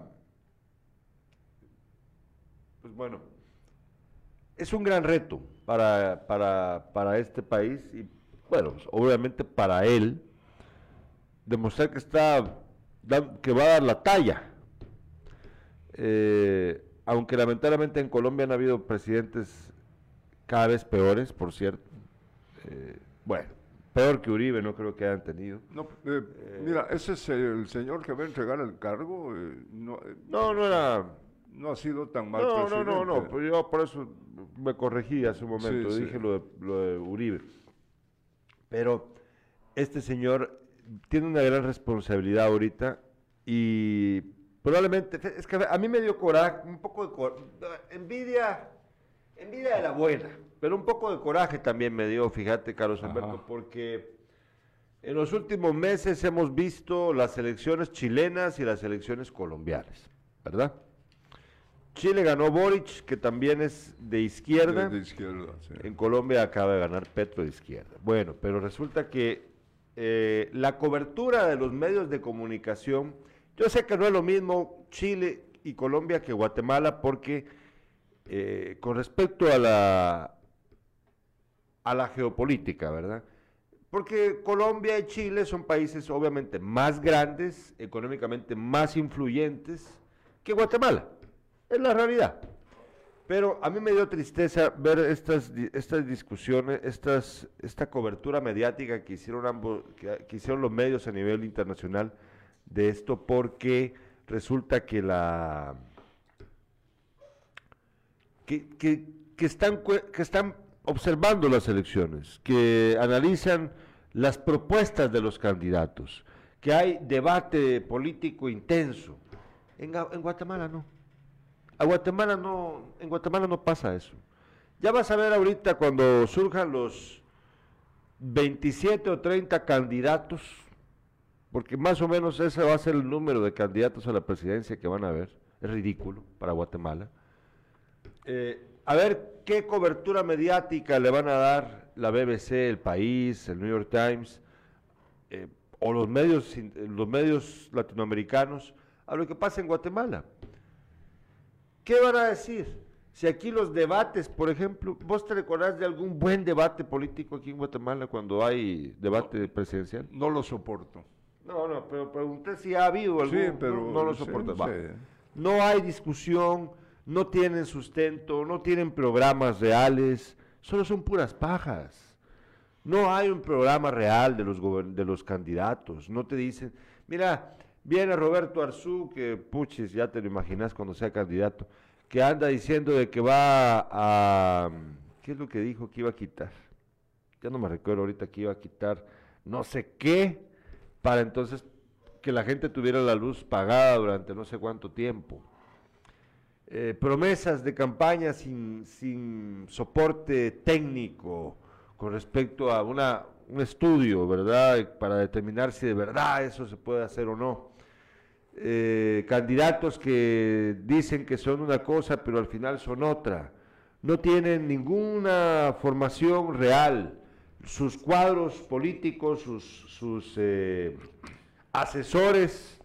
pues bueno, es un gran reto para, para, para este país y, bueno, pues, obviamente para él, demostrar que está, que va a dar la talla. Eh, aunque lamentablemente en Colombia han habido presidentes cada vez peores, por cierto. Eh, bueno, peor que Uribe no creo que hayan tenido. No, eh, mira, ese es el señor que va a entregar el cargo. eh, no, eh, No, no era... no ha sido tan mal No, no, presidente. no, no, pues yo por eso me corregí hace un momento, Sí, sí. dije Lo, de, lo de Uribe. Pero este señor tiene una gran responsabilidad ahorita y probablemente, es que a mí me dio coraje, un poco de cor- envidia, envidia de la buena, pero un poco de coraje también me dio, fíjate, Carlos Ajá. Alberto, porque en los últimos meses hemos visto las elecciones chilenas y las elecciones colombianas, ¿verdad? Chile ganó Boric, que también es de izquierda. De izquierda, sí. En Colombia acaba de ganar Petro de izquierda. Bueno, pero resulta que eh, la cobertura de los medios de comunicación, yo sé que no es lo mismo Chile y Colombia que Guatemala, porque eh, con respecto a la, a la geopolítica, ¿verdad? Porque Colombia y Chile son países obviamente más grandes, económicamente más influyentes que Guatemala. Es la realidad. Pero a mí me dio tristeza ver estas, estas discusiones, estas, esta cobertura mediática que hicieron, ambos, que hicieron los medios a nivel internacional de esto, porque resulta que la que, que- que están, que están observando las elecciones, que analizan las propuestas de los candidatos, que hay debate político intenso. En, Guatemala no. A Guatemala no, en Guatemala no pasa eso. Ya vas a ver ahorita cuando surjan los 27 o 30 candidatos, porque más o menos ese va a ser el número de candidatos a la presidencia que van a ver. Es ridículo para Guatemala. Eh, a ver qué cobertura mediática le van a dar la BBC, El País, el New York Times eh, o los medios, los medios latinoamericanos a lo que pasa en Guatemala. ¿Qué van a decir? Si aquí los debates, por ejemplo, ¿vos te recordás de algún buen debate político aquí en Guatemala cuando hay debate presidencial? No lo soporto. No, no, pero pregunté si ha habido algún, Sí, pero no, no lo sí, va. sí. No hay discusión, no tienen sustento, no tienen programas reales, solo son puras pajas. No hay un programa real de los, de los candidatos. No te dicen, mira, viene Roberto Arzú, que puches, ya te lo imaginas cuando sea candidato, que anda diciendo de que va a... ¿Qué es lo que dijo que iba a quitar? Ya no me recuerdo ahorita que iba a quitar no sé qué, para entonces que la gente tuviera la luz pagada durante no sé cuánto tiempo. Eh, promesas de campaña sin, sin soporte técnico con respecto a una, un estudio, ¿verdad? Para determinar si de verdad eso se puede hacer o no. Eh, candidatos que dicen que son una cosa, pero al final son otra. No tienen ninguna formación real. Sus cuadros políticos, sus, sus eh, asesores,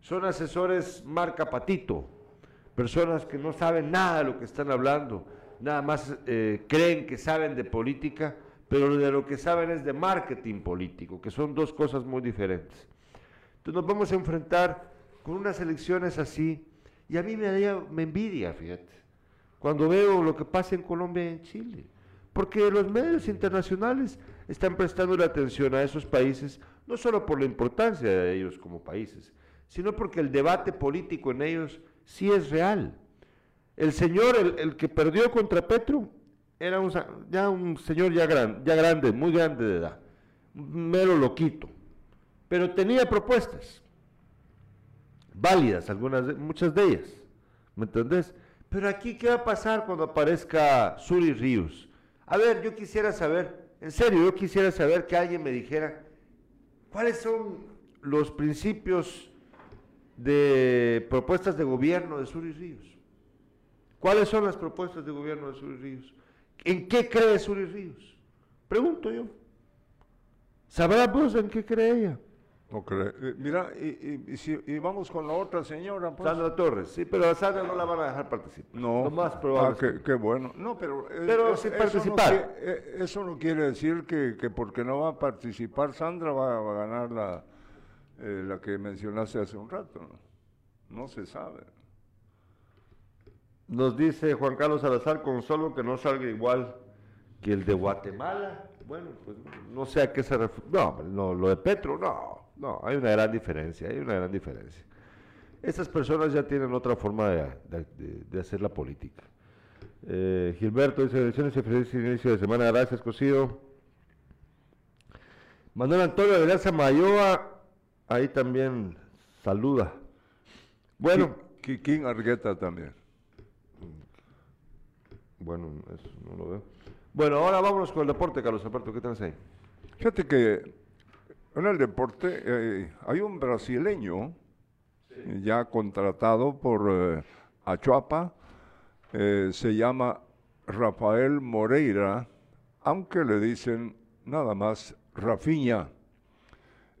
son asesores marca patito, personas que no saben nada de lo que están hablando, nada más eh, creen que saben de política, pero de lo que saben es de marketing político, que son dos cosas muy diferentes. Entonces nos vamos a enfrentar con unas elecciones así, y a mí me, me envidia, fíjate, cuando veo lo que pasa en Colombia y en Chile, porque los medios internacionales están prestando la atención a esos países, no solo por la importancia de ellos como países, sino porque el debate político en ellos sí es real. El señor, el, que perdió contra Petro, era un, ya un señor ya, gran- ya grande, muy grande de edad, mero loquito, pero tenía propuestas válidas, algunas muchas de ellas, ¿me entendés? Pero aquí, ¿qué va a pasar cuando aparezca Suri Ríos? A ver, yo quisiera saber, en serio, yo quisiera saber que alguien me dijera cuáles son los principios de propuestas de gobierno de Suri Ríos. ¿Cuáles son las propuestas de gobierno de Suri Ríos? ¿En qué cree Suri Ríos? Pregunto yo. ¿Sabrá vos en qué cree ella? No creo. Eh, mira, y, y- y si- y vamos con la otra señora. pues. Sandra Torres, sí, pero a Sandra no la van a dejar participar. No. Lo más probable. Ah, qué, qué bueno. No, pero. eh, Pero es- sin eso participar. No, eh, eso no quiere decir que, que porque no va a participar Sandra va, va a ganar la, eh, la que mencionaste hace un rato. No, se sabe. Nos dice Juan Carlos Salazar con solo que no salga igual que el de Guatemala. Bueno, pues no sé a qué se refiere. No, no, lo de Petro, no, no, hay una gran diferencia, hay una gran diferencia. Estas personas ya tienen otra forma de, de- hacer la política. Eh, Gilberto dice, elecciones y inicio de semana, gracias, Cosío. Manuel Antonio de Mayoa, ahí también saluda. Bueno, Quiquín Argueta también. Bueno, eso no lo veo. Bueno, ahora vámonos con el deporte, Carlos Alberto, ¿qué tenés ahí? Fíjate que en el deporte eh, hay un brasileño ya contratado por eh, Achuapa, eh, se llama Rafael Moreira, aunque le dicen nada más Rafiña.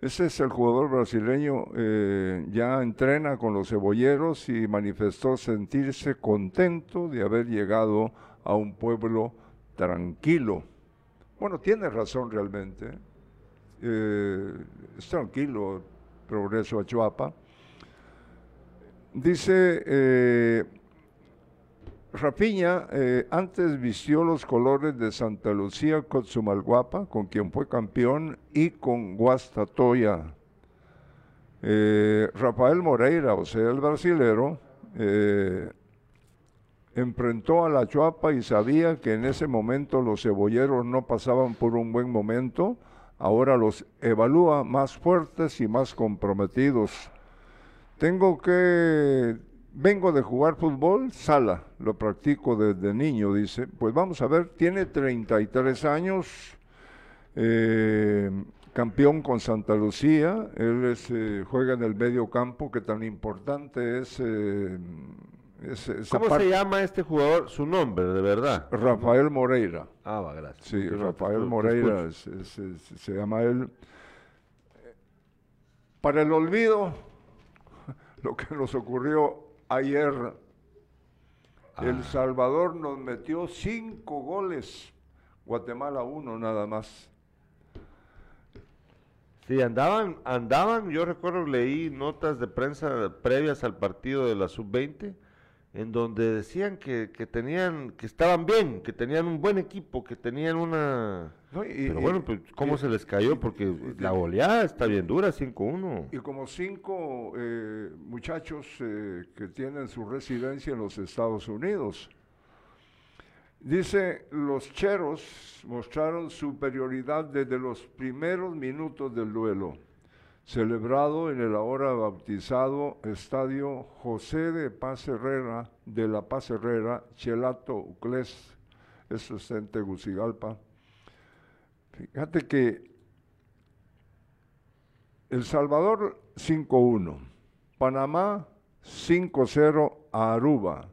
Ese es el jugador brasileño, eh, ya entrena con los cebolleros y manifestó sentirse contento de haber llegado a un pueblo tranquilo. Bueno, tiene razón realmente. Eh, es tranquilo Progreso a Chuapa. Dice eh, Rapiña, eh, antes vistió los colores de Santa Lucía Cotzumalguapa, con quien fue campeón, y con Guastatoya. Eh, Rafael Moreira, o sea, el brasilero, eh, enfrentó a la Chuapa y sabía que en ese momento los cebolleros no pasaban por un buen momento, ahora los evalúa más fuertes y más comprometidos. Tengo que, vengo de jugar fútbol, sala, lo practico desde niño, dice. Pues vamos a ver, tiene 33 años, eh, campeón con Santa Lucía, él es, eh, juega en el medio campo, que tan importante es... eh, es- esa ¿Cómo parte. se llama este jugador? Su nombre, de verdad. Rafael Moreira. Ah, va, gracias. Sí, Yo Rafael te Moreira es- es- se llama él. Para el olvido, lo que nos ocurrió ayer, Ah. El Salvador nos metió cinco goles, Guatemala uno nada más. Sí, andaban, andaban, yo recuerdo, leí notas de prensa previas al partido de la sub-20, en donde decían que, que tenían, que estaban bien, que tenían un buen equipo, que tenían una... ¿no? Y- Pero bueno, pues, ¿cómo y- se les cayó? Porque la goleada está bien dura, 5-1. Y como cinco eh, muchachos eh, que tienen su residencia en los Estados Unidos. Dice, los cheros mostraron superioridad desde los primeros minutos del duelo, celebrado en el ahora bautizado Estadio José de Paz Herrera, de la Paz Herrera, Chelato Uclés, eso está en Tegucigalpa. Fíjate que el Salvador 5-1. Panamá 5-0 a Aruba.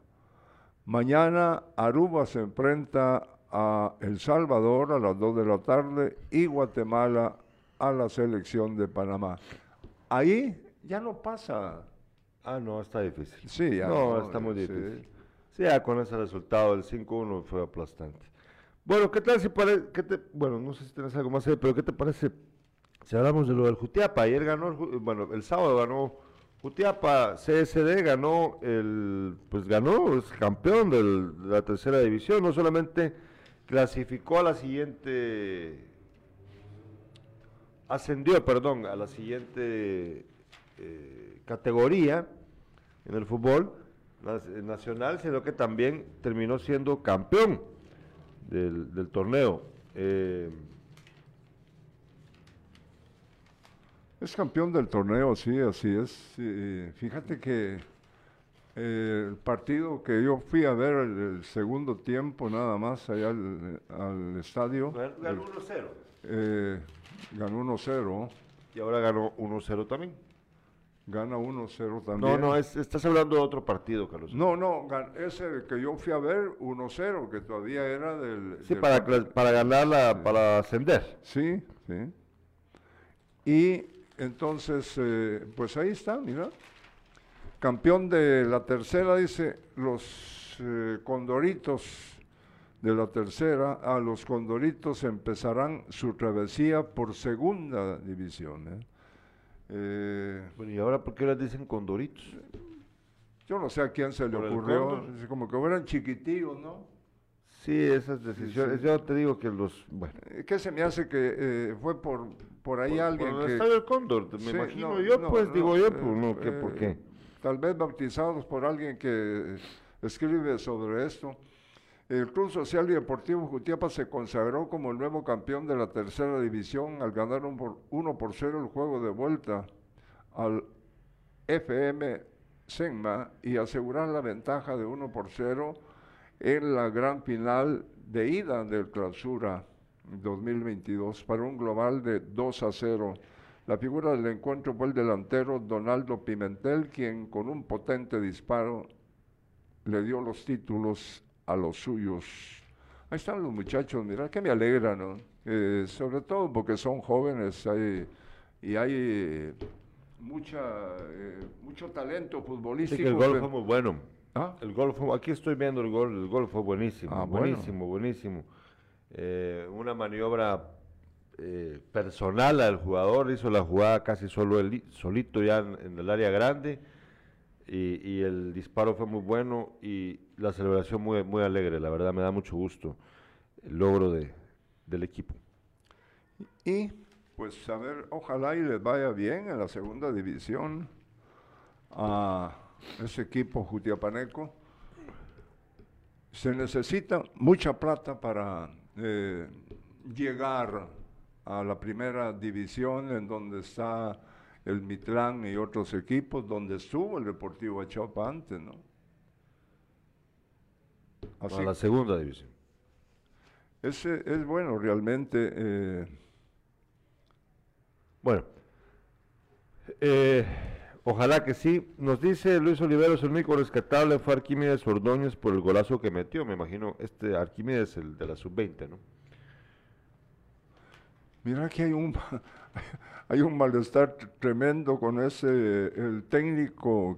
Mañana Aruba se enfrenta a El Salvador a las 2 de la tarde y Guatemala a la selección de Panamá. Ahí ya no pasa. Ah, no, está difícil. Sí, ya no, no, está muy difícil. Sí, ya con ese resultado del 5-1 fue aplastante. Bueno, ¿qué tal si parece, bueno, no sé si tienes algo más ahí, pero ¿qué te parece si hablamos de lo del Jutiapa? Ayer ganó, el bueno, el sábado ganó Jutiapa, CSD ganó el, pues ganó, es campeón del- de la tercera división, no solamente clasificó a la siguiente, ascendió, perdón, a la siguiente eh, categoría en el fútbol nacional, sino que también terminó siendo campeón del, del torneo. Eh, Es campeón del torneo, sí, así es. Sí, fíjate que eh, el partido que yo fui a ver el, el segundo tiempo nada más allá al, al estadio, ganó 1-0 eh, ganó 1-0, y ahora ganó 1-0 también. gana 1-0 No, también. no, es- estás hablando de otro partido, Carlos. No, no, gan- ese que yo fui a ver 1-0, que todavía era del... Sí, del para, para ganar la, para ascender. Sí, sí. Y entonces, eh, pues ahí está, mira. Campeón de la tercera, dice, los eh, condoritos de la tercera, a los condoritos empezarán su travesía por segunda división. ¿eh? Eh, Bueno, ¿y ahora por qué les dicen condoritos? yo no sé a quién se le ocurrió, como que fueran chiquitillos, ¿no? Sí, esas decisiones. Yo te digo que los. Bueno. Eh, ¿Qué se me hace que eh, fue por, por ahí por- alguien por el que... Estadio Cóndor, me Sí, imagino no, yo, no, pues no, digo yo, eh, pues no, ¿qué, ¿por eh, qué? Tal vez bautizados por alguien que escribe sobre esto. El Club Social y Deportivo Jutiapa se consagró como el nuevo campeón de la tercera división al ganar un por, 1 por 0 el juego de vuelta al FM Senma y asegurar la ventaja de 1 por 0 en la gran final de ida del clausura 2022 para un global de 2 a 0. La figura del encuentro fue el delantero Donaldo Pimentel, quien con un potente disparo le dio los títulos a los suyos. Ahí están los muchachos, mira que me alegra, ¿no? Eh, sobre todo porque son jóvenes hay- y hay eh, mucha, eh, mucho talento Sí, futbolístico. que el gol pe- fue muy bueno. ¿Ah? El gol fue, aquí estoy viendo el gol, el gol fue buenísimo, Ah, bueno. buenísimo, buenísimo. Eh, una maniobra eh, personal al jugador, hizo la jugada casi solo él, solito ya en, en el área grande y, y el disparo fue muy bueno y la celebración muy, muy alegre, la verdad me da mucho gusto el logro de, del equipo. Y pues a ver, ojalá y les vaya bien en la segunda división a ese equipo jutiapaneco. Se necesita mucha plata para eh, llegar a la primera división en donde está el Mitlán y otros equipos, donde estuvo el Deportivo Achapa antes, ¿no? a la segunda división. Es, es bueno realmente. Eh, bueno, eh, ojalá que sí. Nos dice Luis Oliveros, el único rescatable fue Arquímedes Ordóñez por el golazo que metió. Me imagino, este Arquímedes, el de la sub-20, ¿no? Mira que hay un, hay un malestar tremendo con ese, el técnico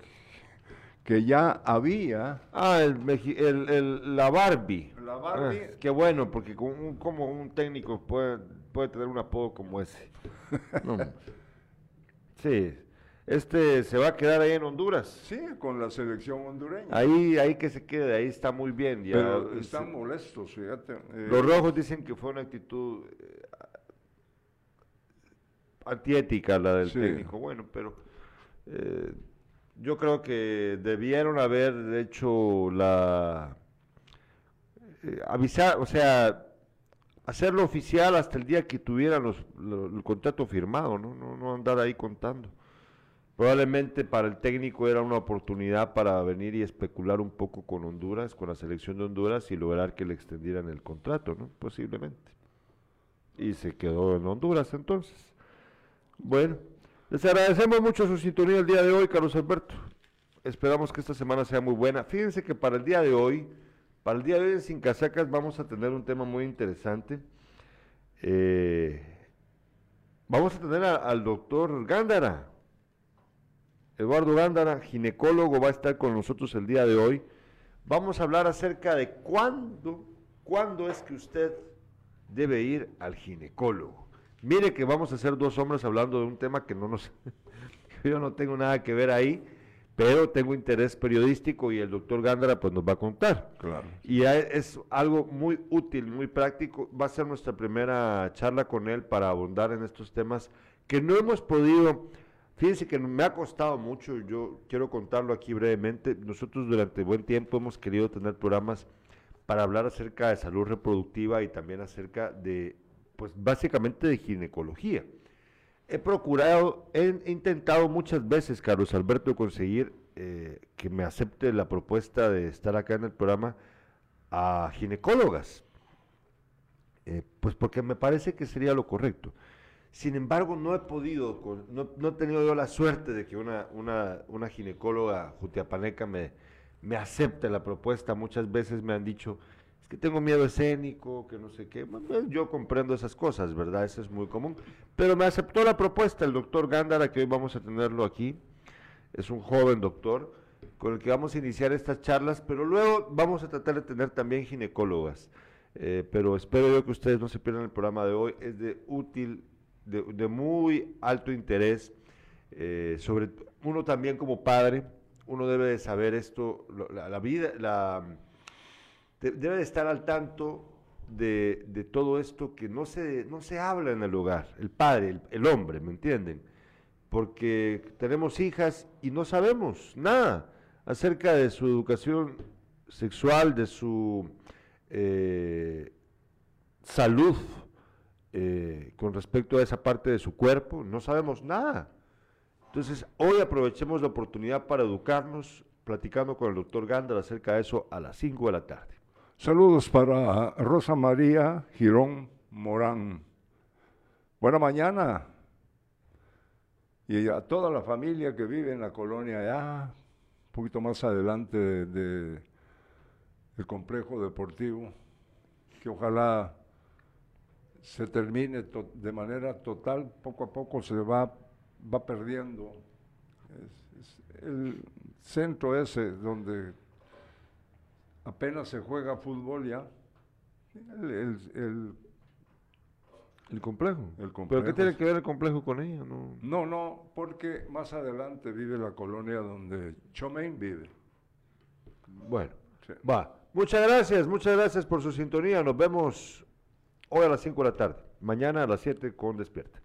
que ya había. Ah, el, el, la Barbie. La Barbie. Ah, qué bueno, porque como un, técnico puede, puede tener un apodo como ese. sí. Este se va a quedar ahí en Honduras. Sí, con la selección hondureña. Ahí, ahí que se quede, ahí está muy bien. Ya, Pero están molestos, fíjate. Eh, los rojos dicen que fue una actitud antiética la del técnico. Bueno, pero eh, yo creo que debieron haber hecho la eh, avisar, o sea, hacerlo oficial hasta el día que tuvieran los, el contrato firmado, ¿no? ¿no? No andar ahí contando. Probablemente para el técnico era una oportunidad para venir y especular un poco con Honduras, con la selección de Honduras y lograr que le extendieran el contrato, ¿no? Posiblemente. Y se quedó en Honduras entonces. Bueno, les agradecemos mucho su sintonía el día de hoy, Carlos Alberto. Esperamos que esta semana sea muy buena. Fíjense que para el día de hoy, para el día de hoy en Sin Casacas vamos a tener un tema muy interesante. Eh, vamos a tener al doctor Gándara. Eduardo Gándara, ginecólogo, va a estar con nosotros el día de hoy. Vamos a hablar acerca de cuándo, cuándo es que usted debe ir al ginecólogo. Mire que vamos a ser dos hombres hablando de un tema que no nos... yo no tengo nada que ver ahí, pero tengo interés periodístico y el doctor Gándara pues nos va a contar. Claro. Y es algo muy útil, muy práctico. Va a ser nuestra primera charla con él para abundar en estos temas que no hemos podido... Fíjense que me ha costado mucho, yo quiero contarlo aquí brevemente. Nosotros durante buen tiempo hemos querido tener programas para hablar acerca de salud reproductiva y también acerca de pues básicamente de ginecología. He procurado, he intentado muchas veces, Carlos Alberto, conseguir eh, que me acepte la propuesta de estar acá en el programa a ginecólogas, eh, pues porque me parece que sería lo correcto. Sin embargo, no he podido, no, no he tenido yo la suerte de que una, una, una ginecóloga jutiapaneca me, me acepte la propuesta. Muchas veces me han dicho, es que tengo miedo escénico, que no sé qué. yo comprendo esas cosas, ¿verdad? Eso es muy común. Pero me aceptó la propuesta el doctor Gándara, que hoy vamos a tenerlo aquí. Es un joven doctor con el que vamos a iniciar estas charlas, pero luego vamos a tratar de tener también ginecólogas. Eh, pero espero yo que ustedes no se pierdan el programa de hoy. Es de útil, de, muy alto interés. Eh, sobre uno también como padre, uno debe de saber esto, la vida, la debe de estar al tanto de, todo esto que no se, no se habla en el hogar, el padre, el, hombre, ¿me entienden? Porque tenemos hijas y no sabemos nada acerca de su educación sexual, de su eh, salud eh, con respecto a esa parte de su cuerpo, no sabemos nada. Entonces, hoy aprovechemos la oportunidad para educarnos, platicando con el doctor Gándara acerca de eso a las 5 de la tarde. Saludos para Rosa María Girón Morán. Buena mañana. Y a toda la familia que vive en la colonia allá, un poquito más adelante del de, complejo deportivo, que ojalá se termine de manera total, poco a poco se va, va perdiendo. el centro ese donde apenas se juega fútbol ya. El, el, complejo. el, complejo. ¿Pero qué tiene que ver el complejo con ella? No, no, no porque más adelante vive la colonia donde Chomain vive. Bueno, va. Muchas gracias, muchas gracias por su sintonía. Nos vemos hoy a las 5 de la tarde. Mañana a las 7 con Despierta.